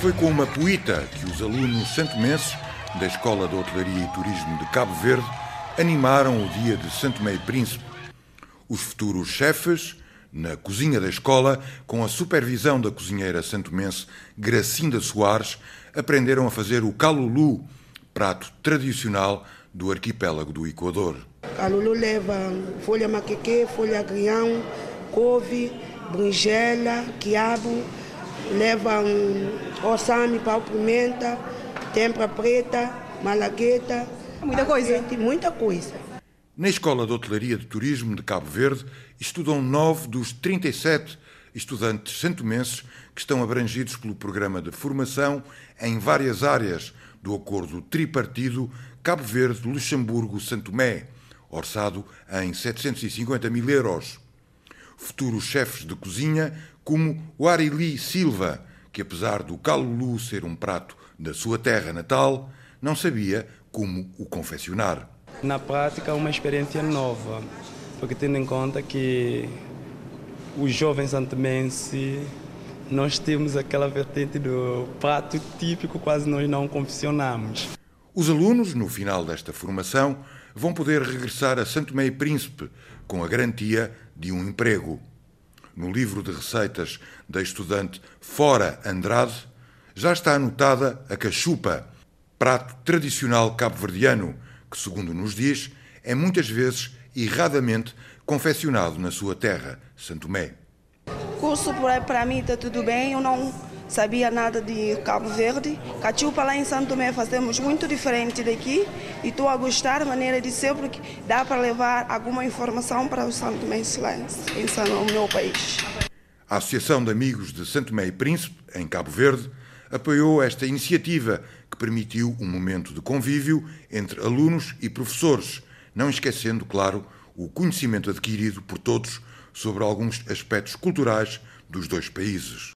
Foi com uma poeta que os alunos santomenses da Escola de Hotelaria e Turismo de Cabo Verde animaram o dia de Santo Meio Príncipe. Os futuros chefes, na cozinha da escola, com a supervisão da cozinheira santomense Gracinda Soares, aprenderam a fazer o calulu, prato tradicional do arquipélago do Equador. Calulu leva folha maqueque, folha agrião, couve, berinjela, quiabo, leva um ossame, pau pimenta, tempra preta, malagueta. Muita coisa. azeite, Muita coisa. Na Escola de Hotelaria de Turismo de Cabo Verde estudam nove dos 37 estudantes santomenses que estão abrangidos pelo programa de formação em várias áreas do acordo tripartido Cabo Verde-Luxemburgo-Santomé, orçado em 750 mil euros. Futuros chefes de cozinha como o Arili Silva, que apesar do calulu ser um prato da sua terra natal, não sabia como o confeccionar. Na prática, é uma experiência nova, porque tendo em conta que os jovens santomenses, nós temos aquela vertente do prato típico, quase nós não confeccionamos. Os alunos, no final desta formação, vão poder regressar a Santo Meio Príncipe com a garantia de um emprego. No livro de receitas da estudante Fora Andrade, já está anotada a cachupa, prato tradicional cabo-verdiano, que, segundo nos diz, é muitas vezes erradamente confeccionado na sua terra, Santo Mé. curso para mim está tudo bem, eu não sabia nada de Cabo Verde. Cachupa lá em Santo Tomé fazemos muito diferente daqui e estou a gostar da maneira de ser porque dá para levar alguma informação para os Santo lá em no meu país. A Associação de Amigos de Santo Mé e Príncipe, em Cabo Verde, apoiou esta iniciativa que permitiu um momento de convívio entre alunos e professores, não esquecendo, claro, o conhecimento adquirido por todos sobre alguns aspectos culturais dos dois países.